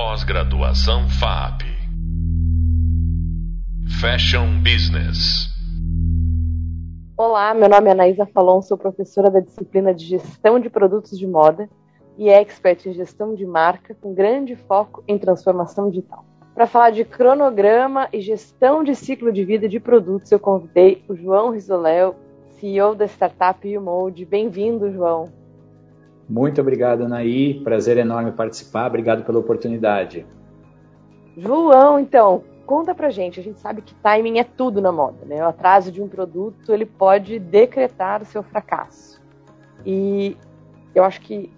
Pós-graduação FAP. Fashion Business. Olá, meu nome é Anaísa Falon, sou professora da disciplina de Gestão de Produtos de Moda e expert em gestão de marca com grande foco em transformação digital. Para falar de cronograma e gestão de ciclo de vida de produtos, eu convidei o João Risoléu, CEO da startup Umode. Bem-vindo, João. Muito obrigado, Anaí. Prazer enorme participar. Obrigado pela oportunidade. João, então, conta pra gente. A gente sabe que timing é tudo na moda, né? O atraso de um produto, ele pode decretar o seu fracasso. E eu acho que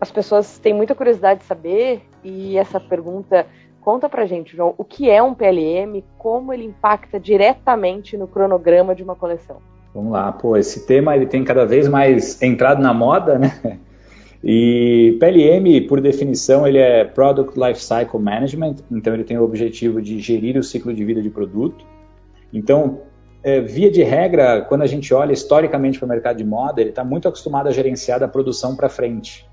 as pessoas têm muita curiosidade de saber e essa pergunta conta pra gente, João, o que é um PLM, como ele impacta diretamente no cronograma de uma coleção? Vamos lá, pô, esse tema ele tem cada vez mais entrado na moda, né? E PLM, por definição, ele é Product Lifecycle Management, então ele tem o objetivo de gerir o ciclo de vida de produto. Então, é, via de regra, quando a gente olha historicamente para o mercado de moda, ele está muito acostumado a gerenciar da produção para frente.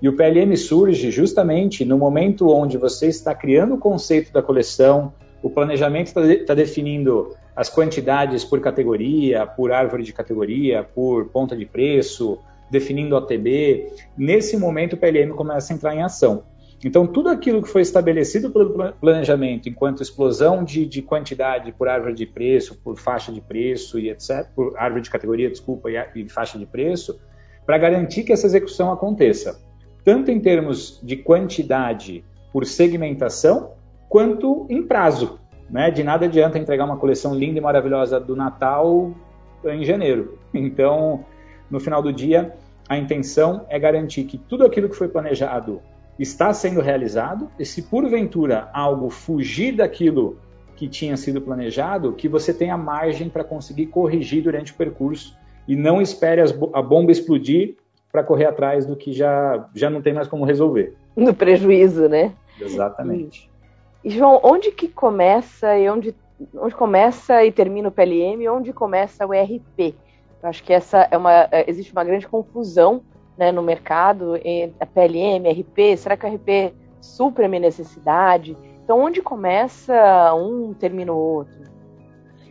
E o PLM surge justamente no momento onde você está criando o conceito da coleção, o planejamento está de, tá definindo as quantidades por categoria, por árvore de categoria, por ponta de preço, definindo OTB. Nesse momento, o PLM começa a entrar em ação. Então, tudo aquilo que foi estabelecido pelo planejamento, enquanto explosão de, de, quantidade por árvore de preço, por faixa de preço e etc., por árvore de categoria, desculpa, e, e faixa de preço, para garantir que essa execução aconteça tanto em termos de quantidade por segmentação, quanto em prazo. Né? De nada adianta entregar uma coleção linda e maravilhosa do Natal em janeiro. Então, no final do dia, a intenção é garantir que tudo aquilo que foi planejado está sendo realizado, e se porventura algo fugir daquilo que tinha sido planejado, que você tenha margem para conseguir corrigir durante o percurso e não espere a bomba explodir para correr atrás do que já, já não tem mais como resolver. No prejuízo, né? Exatamente. João, onde que começa e onde, onde começa e termina o PLM e onde começa o RP? Eu acho que essa é uma, é, existe uma grande confusão né, no mercado entre PLM, RP. Será que o RP supra a minha necessidade? Então, onde começa um, termina o outro?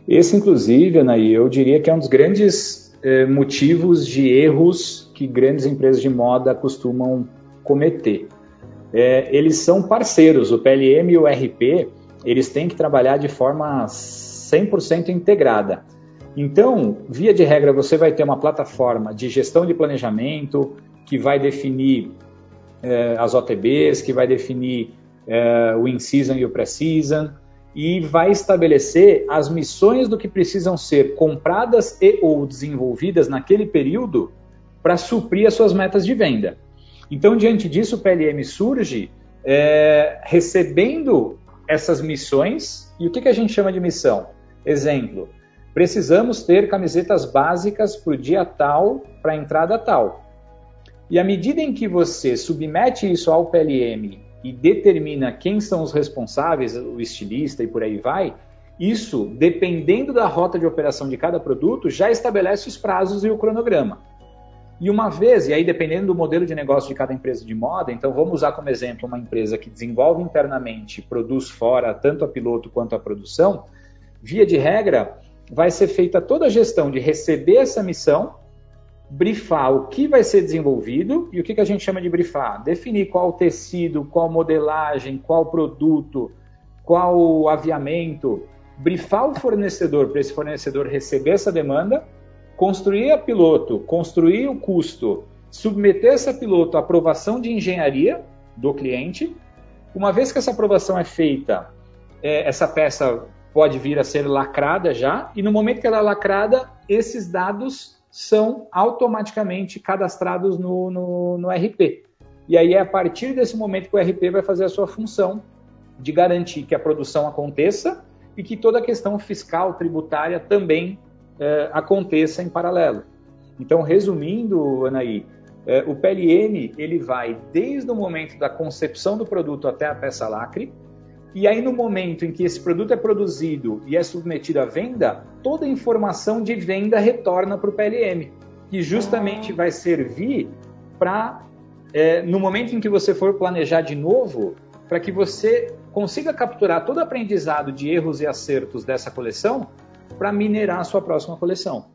Esse, inclusive, Anaí, eu diria que é um dos grandes eh, motivos de erros que grandes empresas de moda costumam cometer. É, eles são parceiros, o PLM e o RP, eles têm que trabalhar de forma 100% integrada. Então, via de regra, você vai ter uma plataforma de gestão de planejamento que vai definir é, as OTBs, que vai definir é, o in-season e o pre-season, e vai estabelecer as missões do que precisam ser compradas e ou desenvolvidas naquele período para suprir as suas metas de venda. Então, diante disso, o PLM surge é, recebendo essas missões. E o que, que a gente chama de missão? Exemplo, precisamos ter camisetas básicas para o dia tal, para a entrada tal. E à medida em que você submete isso ao PLM e determina quem são os responsáveis, o estilista e por aí vai, isso, dependendo da rota de operação de cada produto, já estabelece os prazos e o cronograma. E uma vez, e aí dependendo do modelo de negócio de cada empresa de moda, então vamos usar como exemplo uma empresa que desenvolve internamente, produz fora tanto a piloto quanto a produção, via de regra, vai ser feita toda a gestão de receber essa missão, brifar o que vai ser desenvolvido e o que, que a gente chama de brifar? Definir qual tecido, qual modelagem, qual produto, qual aviamento, brifar o fornecedor para esse fornecedor receber essa demanda construir a piloto, construir o custo, submeter essa piloto à aprovação de engenharia do cliente. Uma vez que essa aprovação é feita, é, essa peça pode vir a ser lacrada já, e no momento que ela é lacrada, esses dados são automaticamente cadastrados no, no, no RP. E aí é a partir desse momento que o RP vai fazer a sua função de garantir que a produção aconteça e que toda a questão fiscal, tributária também é, aconteça em paralelo. Então, resumindo, Anaí, é, o PLN ele vai desde o momento da concepção do produto até a peça lacre, e aí no momento em que esse produto é produzido e é submetido à venda, toda a informação de venda retorna para o PLM, que justamente vai servir para, é, no momento em que você for planejar de novo, para que você consiga capturar todo o aprendizado de erros e acertos dessa coleção para minerar a sua próxima coleção.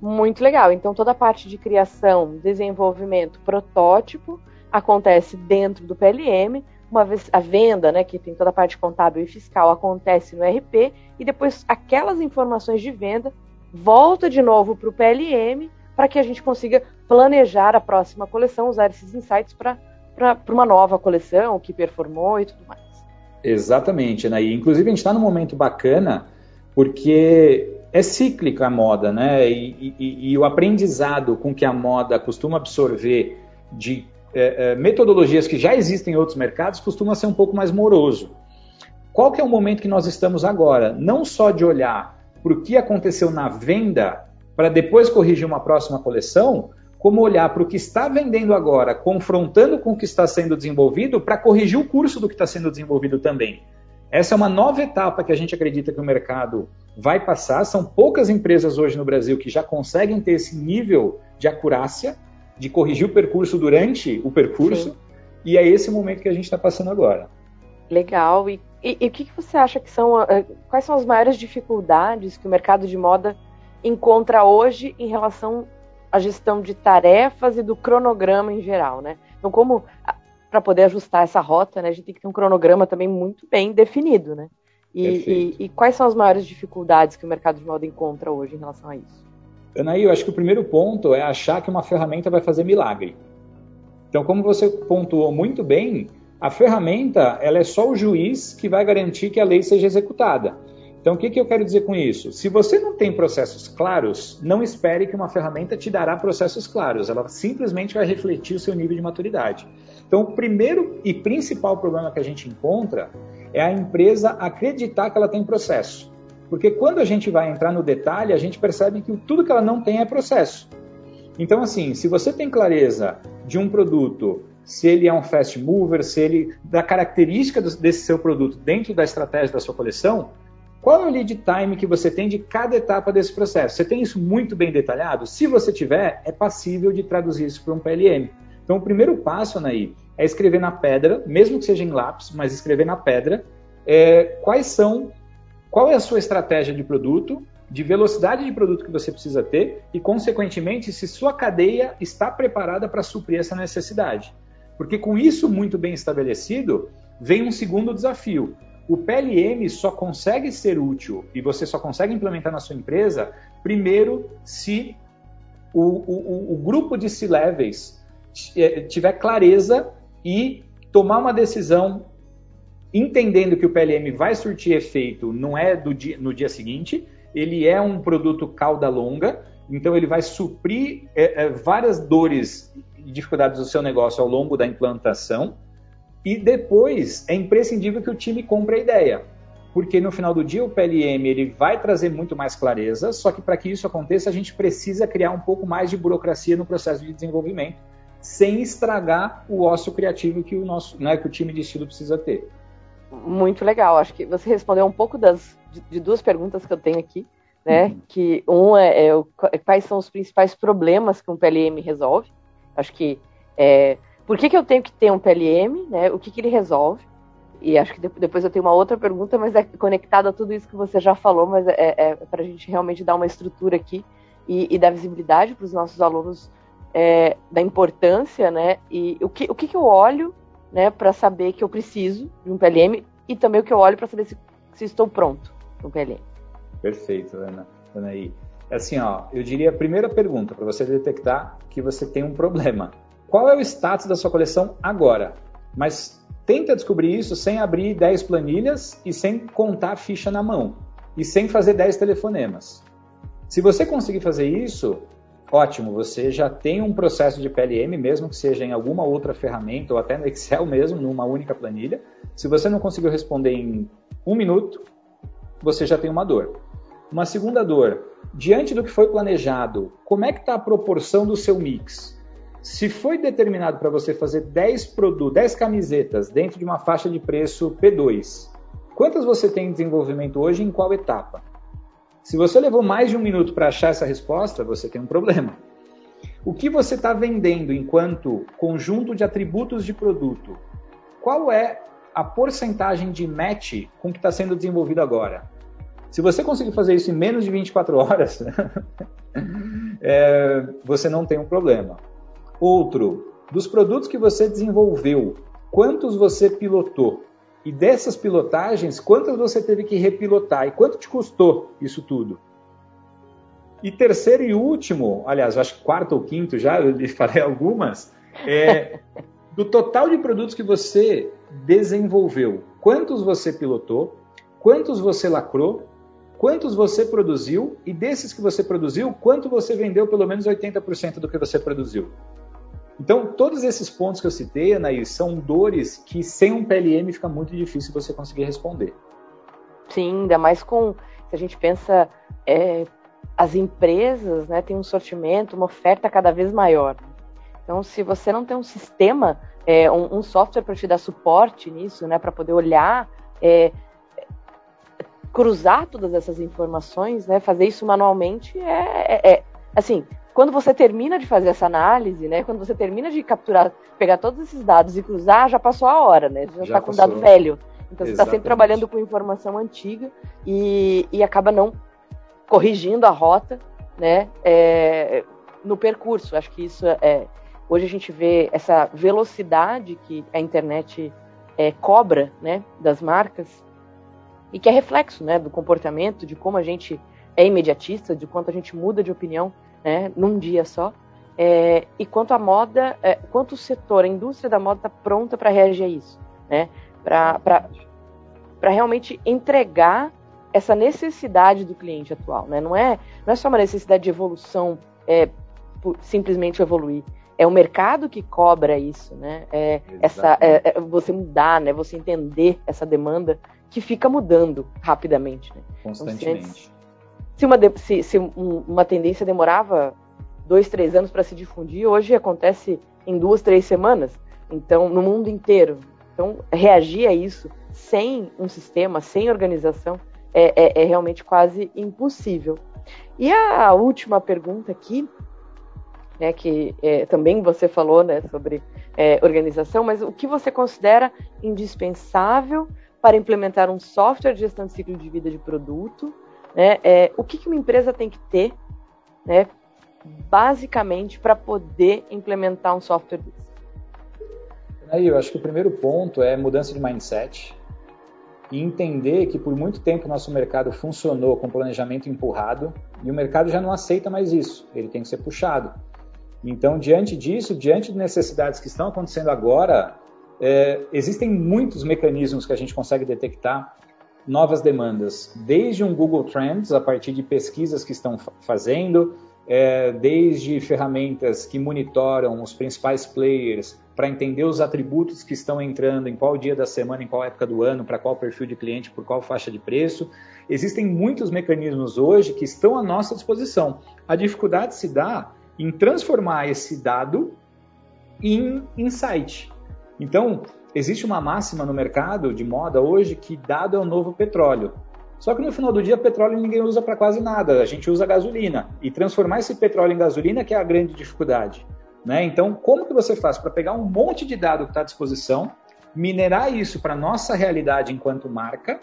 Muito legal. Então toda a parte de criação, desenvolvimento, protótipo acontece dentro do PLM, uma vez a venda, né, que tem toda a parte contábil e fiscal, acontece no RP e depois aquelas informações de venda volta de novo para o PLM para que a gente consiga planejar a próxima coleção, usar esses insights para uma nova coleção que performou e tudo mais. Exatamente, Anaí. Inclusive a gente está num momento bacana porque é cíclica a moda, né? E, e, e, o aprendizado com que a moda costuma absorver de é, é, metodologias que já existem em outros mercados costuma ser um pouco mais moroso. Qual que é o momento que nós estamos agora? Não só de olhar para o que aconteceu na venda para depois corrigir uma próxima coleção, como olhar para o que está vendendo agora, confrontando com o que está sendo desenvolvido, para corrigir o curso do que está sendo desenvolvido também. Essa é uma nova etapa que a gente acredita que o mercado vai passar. São poucas empresas hoje no Brasil que já conseguem ter esse nível de acurácia de corrigir o percurso durante o percurso. Sim. E é esse momento que a gente está passando agora. Legal. E, e, e, o que, que você acha que são. Eh, quais são as maiores dificuldades que o mercado de moda encontra hoje em relação à gestão de tarefas e do cronograma em geral, né? Então, como para poder ajustar essa rota, né, a gente tem que ter um cronograma também muito bem definido, né? E, e, e, quais são as maiores dificuldades que o mercado de moda encontra hoje em relação a isso? Anaí, eu acho que o primeiro ponto é achar que uma ferramenta vai fazer milagre. Então, como você pontuou muito bem, a ferramenta ela é só o juiz que vai garantir que a lei seja executada. Então, o que, que eu quero dizer com isso? Se você não tem processos claros, não espere que uma ferramenta te dará processos claros. Ela simplesmente vai refletir o seu nível de maturidade. Então, o primeiro e principal problema que a gente encontra é a empresa acreditar que ela tem processo. Porque quando a gente vai entrar no detalhe, a gente percebe que tudo que ela não tem é processo. Então, assim, se você tem clareza de um produto, se ele é um fast mover, se ele da característica desse seu produto dentro da estratégia da sua coleção, qual é o lead time que você tem de cada etapa desse processo? Você tem isso muito bem detalhado? Se você tiver, é passível de traduzir isso para um PLM. Então, o primeiro passo, Anaí, é escrever na pedra, mesmo que seja em lápis, mas escrever na pedra, é, quais são, qual é a sua estratégia de produto, de velocidade de produto que você precisa ter e, consequentemente, se sua cadeia está preparada para suprir essa necessidade. Porque com isso muito bem estabelecido, vem um segundo desafio, o PLM só consegue ser útil e você só consegue implementar na sua empresa, primeiro, se o, o, o grupo de C-levels tiver clareza e tomar uma decisão entendendo que o PLM vai surtir efeito não é dia, no dia seguinte, ele é um produto cauda longa, então ele vai suprir é, é, várias dores e dificuldades do seu negócio ao longo da implantação. E depois é imprescindível que o time compre a ideia, porque no final do dia o PLM ele vai trazer muito mais clareza, só que para que isso aconteça a gente precisa criar um pouco mais de burocracia no processo de desenvolvimento, sem estragar o ócio criativo que o nosso, né, que o time de estilo precisa ter. Muito legal, acho que você respondeu um pouco das de, de duas perguntas que eu tenho aqui, né? Uhum. Que um é, é, quais são os principais problemas que um PLM resolve. Acho que é, por que, que eu tenho que ter um PLM, né? O que, que ele resolve? E acho que depois eu tenho uma outra pergunta, mas é conectada a tudo isso que você já falou, mas é, é, é para a gente realmente dar uma estrutura aqui e, e dar visibilidade para os nossos alunos é, da importância, né? E o que, o que, que eu olho, né, para saber que eu preciso de um PLM e também o que eu olho para saber se, se, estou pronto para um PLM. Perfeito, Ana. Anaí. Assim, ó, eu diria a primeira pergunta para você detectar que você tem um problema qual é o status da sua coleção agora. Mas tenta descobrir isso sem abrir 10 planilhas e sem contar a ficha na mão e sem fazer 10 telefonemas. Se você conseguir fazer isso, ótimo, você já tem um processo de PLM, mesmo que seja em alguma outra ferramenta ou até no Excel mesmo, numa única planilha. Se você não conseguiu responder em um minuto, você já tem uma dor. Uma segunda dor, diante do que foi planejado, como é que está a proporção do seu mix? Se foi determinado para você fazer 10 produtos, 10 camisetas dentro de uma faixa de preço P2, quantas você tem em desenvolvimento hoje e em qual etapa? Se você levou mais de um minuto para achar essa resposta, você tem um problema. O que você está vendendo enquanto conjunto de atributos de produto qual é a porcentagem de match com o que está sendo desenvolvido agora. Se você conseguir fazer isso em menos de 24 horas, é, você não tem um problema. Outro, dos produtos que você desenvolveu, quantos você pilotou? E dessas pilotagens, quantas você teve que repilotar? E quanto te custou isso tudo? E terceiro e último, aliás, acho que quarto ou quinto já, eu lhe falei algumas, é do total de produtos que você desenvolveu, quantos você pilotou, quantos você lacrou, quantos você produziu e desses que você produziu, quanto você vendeu pelo menos 80% do que você produziu. Então, todos esses pontos que eu citei, Anaís, são dores que sem um PLM fica muito difícil você conseguir responder. Sim, ainda mais com, se a gente pensa, é, as empresas né, têm um sortimento, uma oferta cada vez maior. Então, se você não tem um sistema, é, um, um, software para te dar suporte nisso, né, para poder olhar, é, cruzar todas essas informações, né, fazer isso manualmente, é, é, é assim, quando você termina de fazer essa análise, né, quando você termina de capturar, pegar todos esses dados e cruzar, já passou a hora, né? Já está com dado velho. Então você está sempre trabalhando com informação antiga e, e acaba não corrigindo a rota, né? É, no percurso. Acho que isso é. Hoje a gente vê essa velocidade que a internet é, cobra, né, das marcas e que é reflexo, né, do comportamento, de como a gente é imediatista, de quanto a gente muda de opinião né, num dia só. É, e quanto a moda, é, quanto o setor, a indústria da moda está pronta para reagir a isso, né? Para realmente entregar essa necessidade do cliente atual, né? Não é, não é só uma necessidade de evolução, é, simplesmente evoluir. É o mercado que cobra isso, né? É, essa, é, é, você mudar, né? Você entender essa demanda que fica mudando rapidamente. Né? Constantemente. Então, se uma, se, se uma tendência demorava dois, três anos para se difundir, hoje acontece em duas, três semanas. Então, no mundo inteiro. Então, reagir a isso sem um sistema, sem organização, é, é, é realmente quase impossível. E a última pergunta aqui, né, que é, também você falou né, sobre é, organização, mas o que você considera indispensável para implementar um software de gestão de ciclo de vida de produto né? É, o que, que uma empresa tem que ter, né, basicamente, para poder implementar um software desse? Aí, eu acho que o primeiro ponto é mudança de mindset e entender que por muito tempo o nosso mercado funcionou com planejamento empurrado e o mercado já não aceita mais isso, ele tem que ser puxado. Então, diante disso, diante de necessidades que estão acontecendo agora, é, existem muitos mecanismos que a gente consegue detectar novas demandas, desde um Google Trends, a partir de pesquisas que estão fazendo, é, desde ferramentas que monitoram os principais players para entender os atributos que estão entrando, em qual dia da semana, em qual época do ano, para qual perfil de cliente, por qual faixa de preço. Existem muitos mecanismos hoje que estão à nossa disposição. A dificuldade se dá em transformar esse dado em insight. Então, Existe uma máxima no mercado de moda hoje que dado é o novo petróleo. Só que no final do dia, petróleo ninguém usa para quase nada, a gente usa gasolina. E transformar esse petróleo em gasolina que é a grande dificuldade. Né? Então, como que você faz para pegar um monte de dado que está à disposição, minerar isso para nossa realidade enquanto marca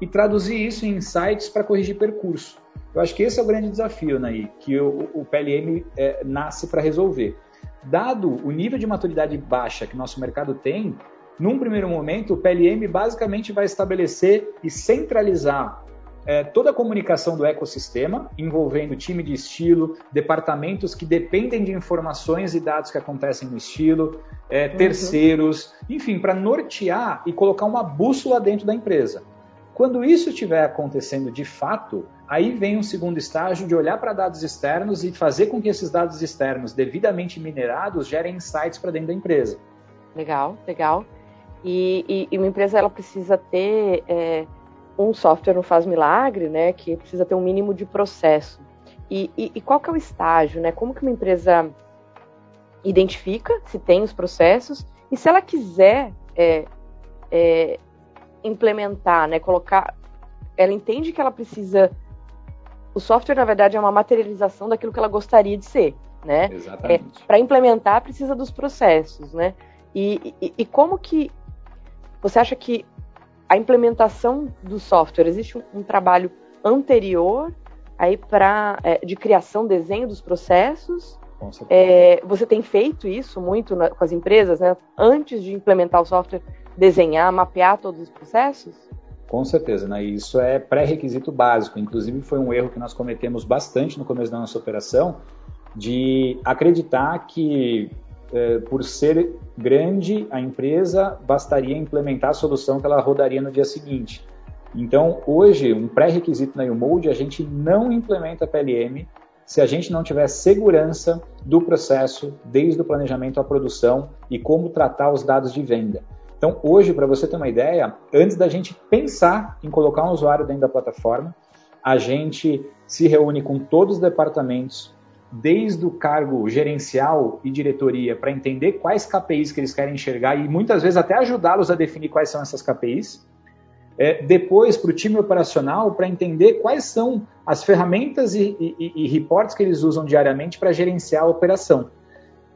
e traduzir isso em insights para corrigir percurso? Eu acho que esse é o grande desafio, Naí, que o, o PLM é, nasce para resolver. Dado o nível de maturidade baixa que nosso mercado tem, num primeiro momento, o PLM basicamente vai estabelecer e centralizar é, toda a comunicação do ecossistema, envolvendo time de estilo, departamentos que dependem de informações e dados que acontecem no estilo, é, uhum. terceiros, enfim, para nortear e colocar uma bússola dentro da empresa. Quando isso estiver acontecendo de fato, aí vem um segundo estágio de olhar para dados externos e fazer com que esses dados externos, devidamente minerados, gerem insights para dentro da empresa. Legal, legal. E, e, e uma empresa ela precisa ter é, um software não faz milagre, né? Que precisa ter um mínimo de processo. E, e, qual que é o estágio, né? Como que uma empresa identifica se tem os processos e se ela quiser é, é, implementar, né? Colocar, ela entende que ela precisa. O software na verdade é uma materialização daquilo que ela gostaria de ser, né? É, Para implementar precisa dos processos, né? E, e, e como que Você acha que a implementação do software existe um, um trabalho anterior aí para é, de criação, desenho dos processos? É, você tem feito isso muito na, com as empresas, né? Antes de implementar o software, desenhar, mapear todos os processos? Com certeza, né? Isso é pré-requisito básico. Inclusive, foi um erro que nós cometemos bastante no começo da nossa operação, de acreditar que por ser grande a empresa, bastaria implementar a solução que ela rodaria no dia seguinte. Então, hoje, um pré-requisito na Umode, a gente não implementa PLM se a gente não tiver segurança do processo, desde o planejamento à produção e como tratar os dados de venda. Então, hoje, para você ter uma ideia, antes da gente pensar em colocar um usuário dentro da plataforma, a gente se reúne com todos os departamentos, desde o cargo gerencial e diretoria, para entender quais KPIs que eles querem enxergar e muitas vezes até ajudá-los a definir quais são essas KPIs. É, depois, para o time operacional, para entender quais são as ferramentas e, e, e reportes que eles usam diariamente para gerenciar a operação.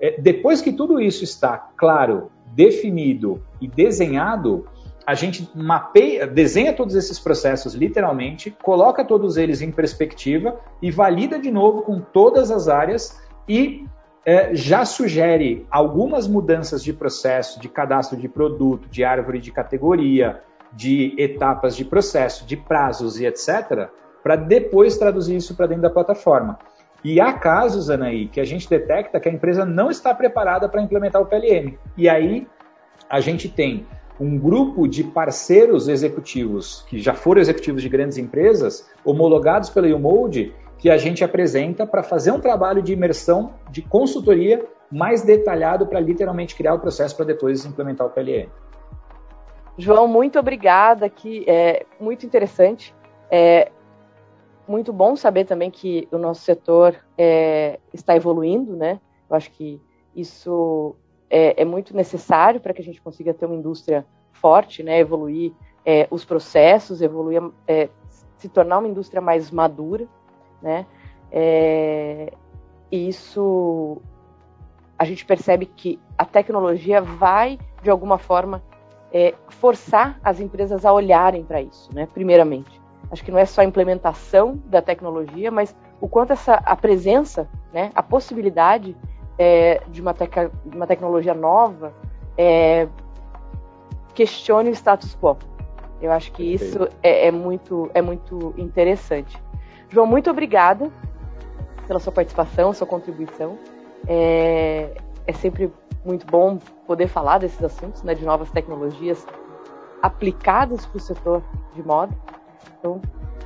É, depois que tudo isso está claro, definido e desenhado, a gente mapeia, desenha todos esses processos literalmente, coloca todos eles em perspectiva e valida de novo com todas as áreas e é, já sugere algumas mudanças de processo, de cadastro de produto, de árvore de categoria, de etapas de processo, de prazos e etc., para depois traduzir isso para dentro da plataforma. E há casos, Anaí, que a gente detecta que a empresa não está preparada para implementar o PLM. E aí a gente tem um grupo de parceiros executivos, que já foram executivos de grandes empresas, homologados pela UMOLD, que a gente apresenta para fazer um trabalho de imersão, de consultoria mais detalhado para literalmente criar o processo para depois implementar o PLM. João, muito obrigada, que é muito interessante. É muito bom saber também que o nosso setor é, está evoluindo, né? Eu acho que isso é, é muito necessário para que a gente consiga ter uma indústria forte, né? Evoluir é, os processos, evoluir, é, se tornar uma indústria mais madura, né? É, isso a gente percebe que a tecnologia vai de alguma forma é, forçar as empresas a olharem para isso, né? Primeiramente, acho que não é só a implementação da tecnologia, mas o quanto essa a presença, né, a possibilidade é, de, uma de, uma tecnologia nova é, questione o status quo. Eu acho que isso é, é, muito é muito interessante. João, muito obrigada pela sua participação, sua contribuição. É, é sempre muito bom poder falar desses assuntos, né, de novas tecnologias aplicadas para o setor de moda. Então,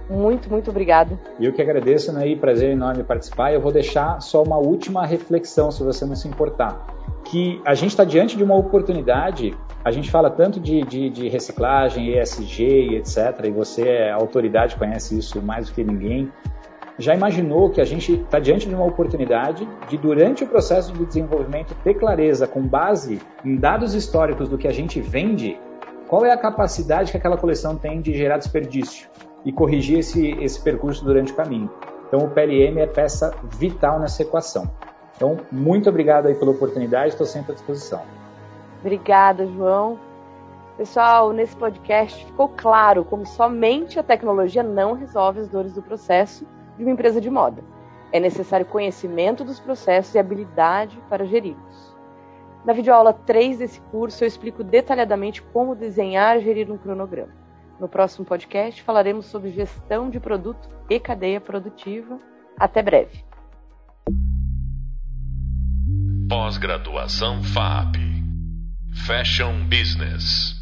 muito, muito obrigado. Eu que agradeço, né, e prazer enorme participar. Eu vou deixar só uma última reflexão, se você não se importar. Que a gente está diante de uma oportunidade, a gente fala tanto de, de, de reciclagem, ESG etc., e você é autoridade, conhece isso mais do que ninguém já imaginou que a gente está diante de uma oportunidade de, durante o processo de desenvolvimento, ter clareza com base em dados históricos do que a gente vende, qual é a capacidade que aquela coleção tem de gerar desperdício e corrigir esse, esse percurso durante o caminho. Então, o PLM é peça vital nessa equação. Então, muito obrigado aí pela oportunidade, estou sempre à disposição. Obrigada, João. Pessoal, nesse podcast ficou claro como somente a tecnologia não resolve as dores do processo de uma empresa de moda. É necessário conhecimento dos processos e habilidade para geri-los. Na videoaula 3 desse curso, eu explico detalhadamente como desenhar e gerir um cronograma. No próximo podcast, falaremos sobre gestão de produto e cadeia produtiva. Até breve. Pós-graduação FAP Fashion Business